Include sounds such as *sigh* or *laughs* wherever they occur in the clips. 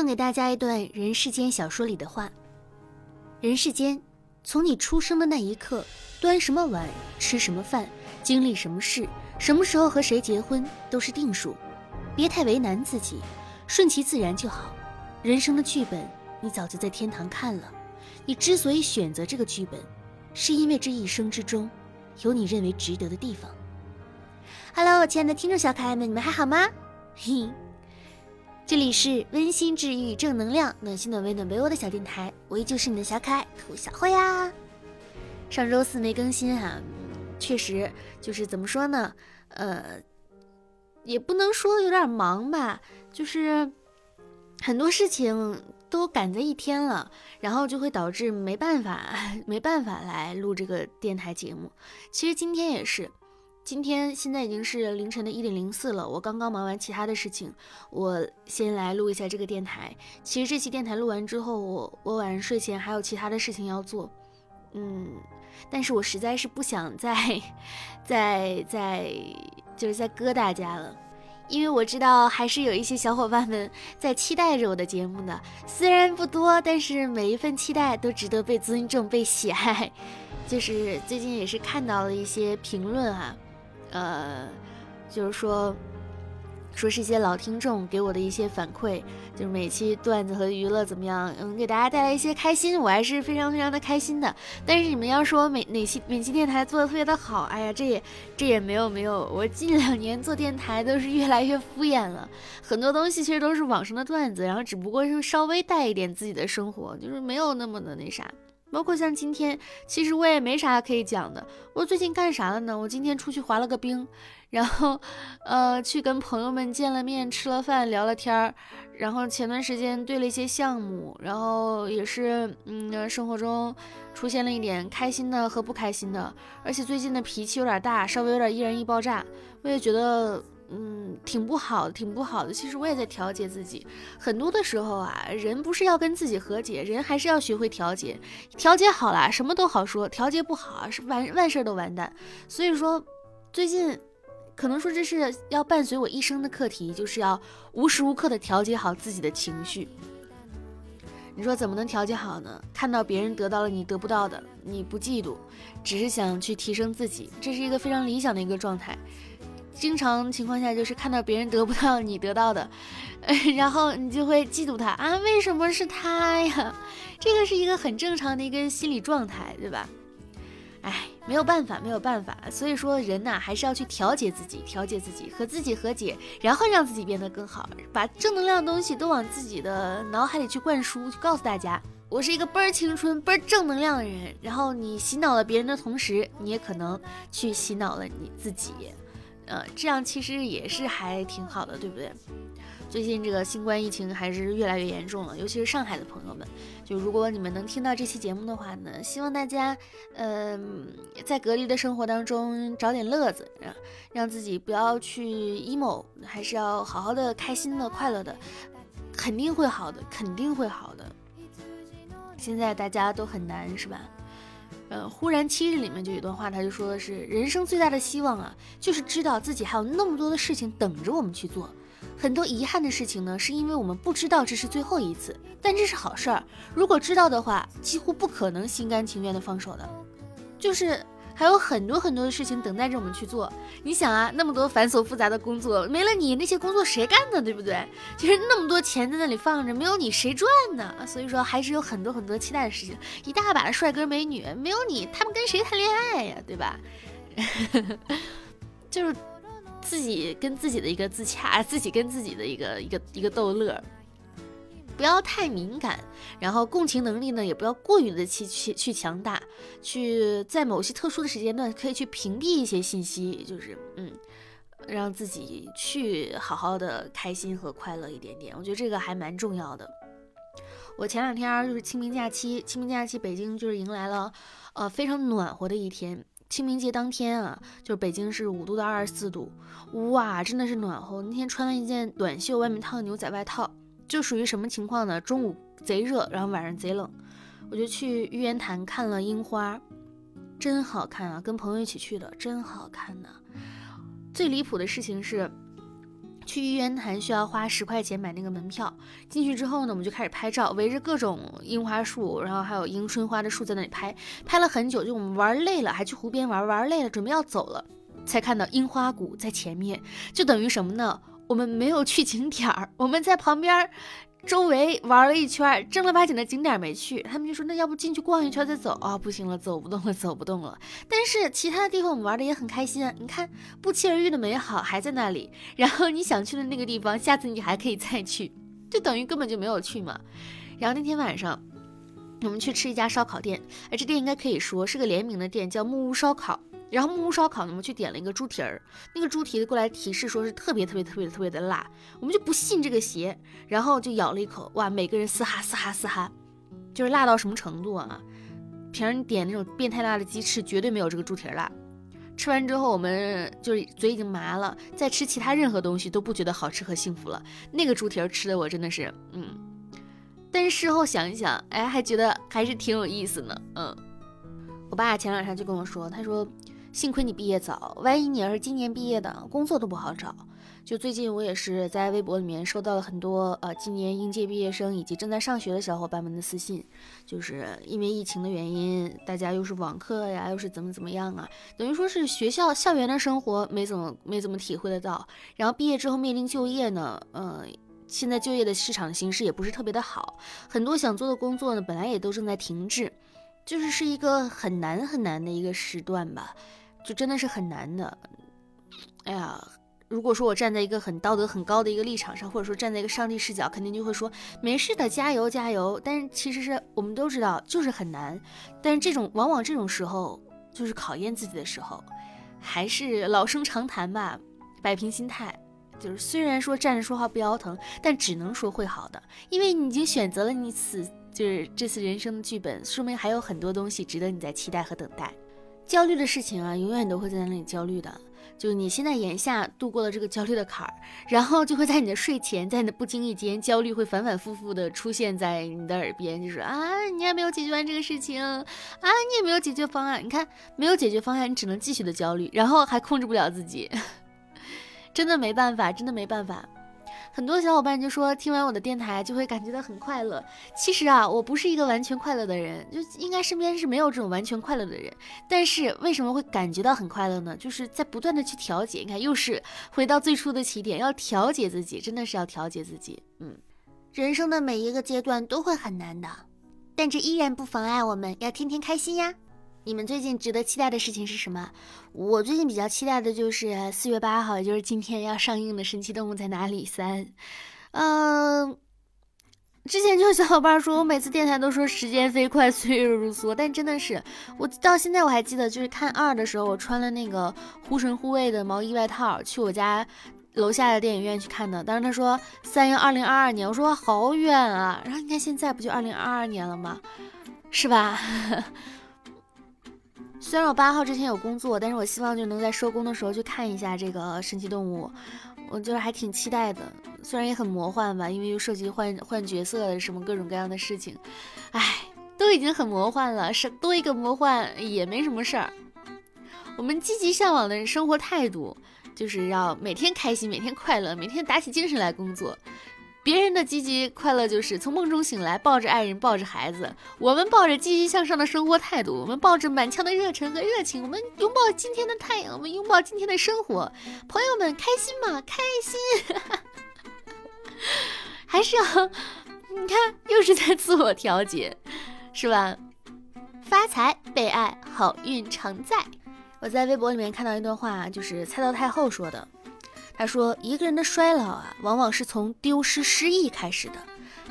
送给大家一段《人世间》小说里的话：人世间，从你出生的那一刻，端什么碗，吃什么饭，经历什么事，什么时候和谁结婚，都是定数。别太为难自己，顺其自然就好。人生的剧本，你早就在天堂看了。你之所以选择这个剧本，是因为这一生之中，有你认为值得的地方。Hello，亲爱的听众小可爱们，你们还好吗？嘿。这里是温馨治愈、正能量、暖心暖胃暖被窝的小电台，我依旧是你的小可爱兔小慧呀。上周四没更新哈，确实就是怎么说呢，呃，也不能说有点忙吧，就是很多事情都赶在一天了，然后就会导致没办法 *laughs* 没办法来录这个电台节目。其实今天也是。今天现在已经是凌晨的一点零四了，我刚刚忙完其他的事情，我先来录一下这个电台。其实这期电台录完之后，我我晚上睡前还有其他的事情要做，嗯，但是我实在是不想再再再就是再割大家了，因为我知道还是有一些小伙伴们在期待着我的节目的，虽然不多，但是每一份期待都值得被尊重、被喜爱。*laughs* 就是最近也是看到了一些评论啊。呃，就是说，说是一些老听众给我的一些反馈，就是每期段子和娱乐怎么样，嗯，给大家带来一些开心，我还是非常非常的开心的。但是你们要说每哪期每期电台做的特别的好，哎呀，这也这也没有没有，我近两年做电台都是越来越敷衍了，很多东西其实都是网上的段子，然后只不过是稍微带一点自己的生活，就是没有那么的那啥。包括像今天，其实我也没啥可以讲的。我最近干啥了呢？我今天出去滑了个冰，然后，呃，去跟朋友们见了面，吃了饭，聊了天儿。然后前段时间对了一些项目，然后也是，嗯，生活中出现了一点开心的和不开心的。而且最近的脾气有点大，稍微有点易燃易爆炸。我也觉得。嗯，挺不好的，挺不好的。其实我也在调节自己。很多的时候啊，人不是要跟自己和解，人还是要学会调节。调节好了，什么都好说；调节不好，是万万事都完蛋。所以说，最近可能说这是要伴随我一生的课题，就是要无时无刻的调节好自己的情绪。你说怎么能调节好呢？看到别人得到了你得不到的，你不嫉妒，只是想去提升自己，这是一个非常理想的一个状态。经常情况下就是看到别人得不到你得到的，*laughs* 然后你就会嫉妒他啊？为什么是他呀？*laughs* 这个是一个很正常的一个心理状态，对吧？哎，没有办法，没有办法。所以说人呐，还是要去调节自己，调节自己，和自己和解，然后让自己变得更好，把正能量的东西都往自己的脑海里去灌输，去告诉大家，我是一个倍儿青春、倍儿正能量的人。然后你洗脑了别人的同时，你也可能去洗脑了你自己。呃，这样其实也是还挺好的，对不对？最近这个新冠疫情还是越来越严重了，尤其是上海的朋友们。就如果你们能听到这期节目的话呢，希望大家，嗯，在隔离的生活当中找点乐子，让让自己不要去 emo，还是要好好的、开心的、快乐的，肯定会好的，肯定会好的。现在大家都很难，是吧？呃，忽然七日里面就有段话，他就说的是，人生最大的希望啊，就是知道自己还有那么多的事情等着我们去做。很多遗憾的事情呢，是因为我们不知道这是最后一次，但这是好事儿。如果知道的话，几乎不可能心甘情愿的放手的，就是。还有很多很多的事情等待着我们去做。你想啊，那么多繁琐复杂的工作，没了你，那些工作谁干呢？对不对？其实那么多钱在那里放着，没有你谁赚呢？所以说，还是有很多很多期待的事情。一大把的帅哥美女，没有你，他们跟谁谈恋爱呀？对吧？*laughs* 就是自己跟自己的一个自洽，自己跟自己的一个一个一个逗乐。不要太敏感，然后共情能力呢也不要过于的去去去强大，去在某些特殊的时间段可以去屏蔽一些信息，就是嗯，让自己去好好的开心和快乐一点点，我觉得这个还蛮重要的。我前两天就是清明假期，清明假期北京就是迎来了呃非常暖和的一天，清明节当天啊，就是北京是五度到二十四度，哇，真的是暖和。那天穿了一件短袖，外面套牛仔外套。就属于什么情况呢？中午贼热，然后晚上贼冷，我就去玉渊潭看了樱花，真好看啊！跟朋友一起去的，真好看呐。最离谱的事情是，去玉渊潭需要花十块钱买那个门票。进去之后呢，我们就开始拍照，围着各种樱花树，然后还有迎春花的树在那里拍，拍了很久。就我们玩累了，还去湖边玩，玩累了，准备要走了，才看到樱花谷在前面。就等于什么呢？我们没有去景点儿，*laughs* 我们在旁边。周围玩了一圈，正儿八经的景点没去，他们就说那要不进去逛一圈再走啊？不行了，走不动了，*laughs* 走不动了。但是其他的地方我们玩的也很开心啊，你看不期而遇的美好还在那里，然后你想去的那个地方，下次你还可以再去，就等于根本就没有去嘛。然后那天晚上我们去吃一家烧烤店，哎，这店应该可以说是个联名的店，叫木屋烧烤。然后木屋烧烤呢，我们去点了一个猪蹄儿，那个猪蹄子过来提示说是特别特别特别特别的辣，我们就不信这个邪，然后就咬了一口，哇，每个人嘶哈嘶哈嘶哈，就是辣到什么程度啊？平时你点那种变态辣的鸡翅，绝对没有这个猪蹄儿辣。吃完之后，我们就是嘴已经麻了，再吃其他任何东西都不觉得好吃和幸福了。那个猪蹄儿吃的我真的是，嗯，但是事后想一想，哎，还觉得还是挺有意思呢。嗯，我爸前两天就跟我说，他说。幸亏你毕业早，万一你要是今年毕业的，工作都不好找。就最近我也是在微博里面收到了很多呃今年应届毕业生以及正在上学的小伙伴们的私信，就是因为疫情的原因，大家又是网课呀，又是怎么怎么样啊，等于说是学校校园的生活没怎么没怎么体会得到。然后毕业之后面临就业呢，嗯，现在就业的市场形势也不是特别的好，很多想做的工作呢本来也都正在停滞，就是是一个很难很难的一个时段吧。就真的是很难的，哎呀，如果说我站在一个很道德很高的一个立场上，或者说站在一个上帝视角，肯定就会说没事的，加油加油。但是其实是我们都知道，就是很难。但是这种往往这种时候，就是考验自己的时候，还是老生常谈吧，摆平心态。就是虽然说站着说话不腰疼，但只能说会好的，因为你已经选择了你此就是这次人生的剧本，说明还有很多东西值得你在期待和等待。焦虑的事情啊，永远都会在那里焦虑的。就你现在眼下度过了这个焦虑的坎儿，然后就会在你的睡前，在你的不经意间，焦虑会反反复复的出现在你的耳边，就是啊，你还没有解决完这个事情啊，你也没有解决方案。你看，没有解决方案，你只能继续的焦虑，然后还控制不了自己，*laughs* 真的没办法，真的没办法。很多小伙伴就说听完我的电台就会感觉到很快乐。其实啊，我不是一个完全快乐的人，就应该身边是没有这种完全快乐的人。但是为什么会感觉到很快乐呢？就是在不断的去调节。你看，又是回到最初的起点，要调节自己，真的是要调节自己。嗯，人生的每一个阶段都会很难的，但这依然不妨碍我们要天天开心呀。你们最近值得期待的事情是什么？我最近比较期待的就是四月八号，也就是今天要上映的《神奇动物在哪里三》。嗯，之前就有小伙伴说我每次电台都说时间飞快，岁月如梭，但真的是，我到现在我还记得，就是看二的时候，我穿了那个护神护卫的毛衣外套，去我家楼下的电影院去看的。当时他说三月二零二二年，我说好远啊。然后你看现在不就二零二二年了吗？是吧？虽然我八号之前有工作，但是我希望就能在收工的时候去看一下这个神奇动物，我就是还挺期待的。虽然也很魔幻吧，因为又涉及换换角色什么各种各样的事情，唉，都已经很魔幻了，是多一个魔幻也没什么事儿。我们积极向往的生活态度，就是要每天开心，每天快乐，每天打起精神来工作。别人的积极快乐就是从梦中醒来，抱着爱人，抱着孩子。我们抱着积极向上的生活态度，我们抱着满腔的热忱和热情，我们拥抱今天的太阳，我们拥抱今天的生活。朋友们，开心吗？*laughs* 开心，还是要你看，又是在自我调节，是吧？发财、被爱、好运常在。我在微博里面看到一段话，就是蔡道太后说的。他说：“一个人的衰老啊，往往是从丢失失意开始的。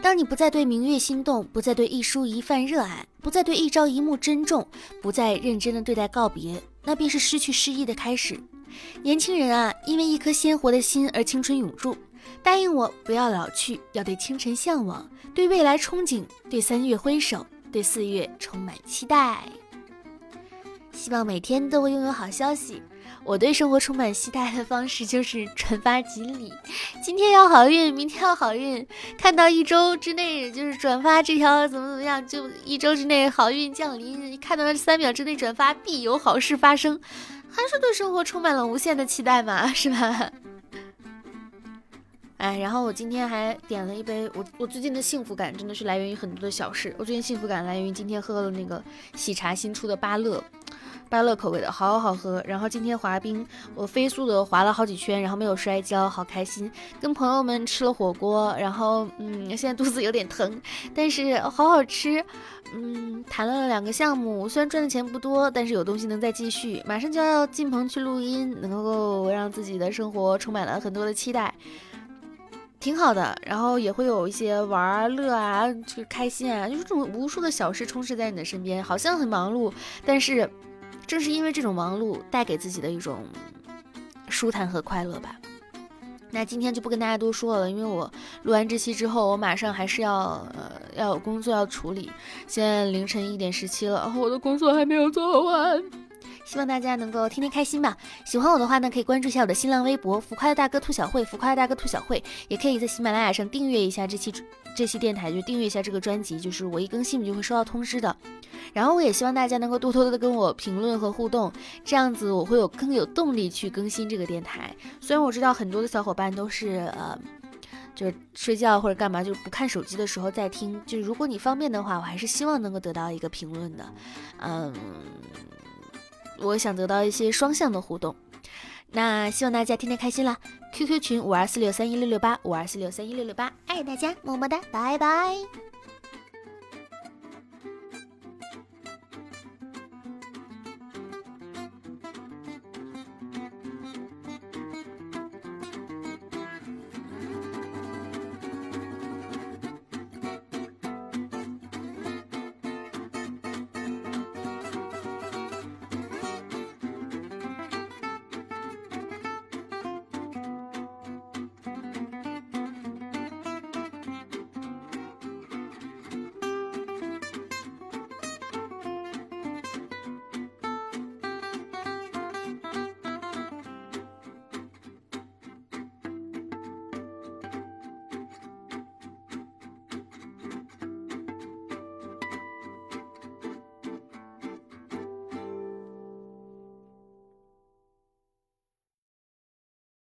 当你不再对明月心动，不再对一蔬一饭热爱，不再对一朝一暮珍重，不再认真的对待告别，那便是失去失意的开始。年轻人啊，因为一颗鲜活的心而青春永驻。答应我，不要老去，要对清晨向往，对未来憧憬，对三月挥手，对四月充满期待。希望每天都会拥有好消息。”我对生活充满期待的方式就是转发锦鲤，今天要好运，明天要好运，看到一周之内就是转发这条怎么怎么样，就一周之内好运降临，看到三秒之内转发必有好事发生，还是对生活充满了无限的期待嘛，是吧？*laughs* 哎，然后我今天还点了一杯，我我最近的幸福感真的是来源于很多的小事。我最近幸福感来源于今天喝了那个喜茶新出的芭乐。芭乐口味的，好好喝。然后今天滑冰，我飞速的滑了好几圈，然后没有摔跤，好开心。跟朋友们吃了火锅，然后嗯，现在肚子有点疼，但是好好吃。嗯，谈了两个项目，虽然赚的钱不多，但是有东西能再继续。马上就要进棚去录音，能够让自己的生活充满了很多的期待，挺好的。然后也会有一些玩啊、乐啊、就开心啊，就是这种无数的小事充斥在你的身边，好像很忙碌，但是。正是因为这种忙碌带给自己的一种舒坦和快乐吧。那今天就不跟大家多说了，因为我录完这期之后，我马上还是要呃要有工作要处理。现在凌晨一点十七了，我的工作还没有做完。希望大家能够天天开心吧。喜欢我的话呢，可以关注一下我的新浪微博“浮夸的大哥兔小慧”，浮夸的大哥兔小慧，也可以在喜马拉雅上订阅一下这期这期电台，就订阅一下这个专辑，就是我一更新你就会收到通知的。然后我也希望大家能够多多的跟我评论和互动，这样子我会有更有动力去更新这个电台。虽然我知道很多的小伙伴都是呃，就是睡觉或者干嘛，就是不看手机的时候在听，就是如果你方便的话，我还是希望能够得到一个评论的，嗯。我想得到一些双向的互动，那希望大家天天开心啦！QQ 群五二四六三一六六八五二四六三一六六八，爱大家，么么哒，拜拜。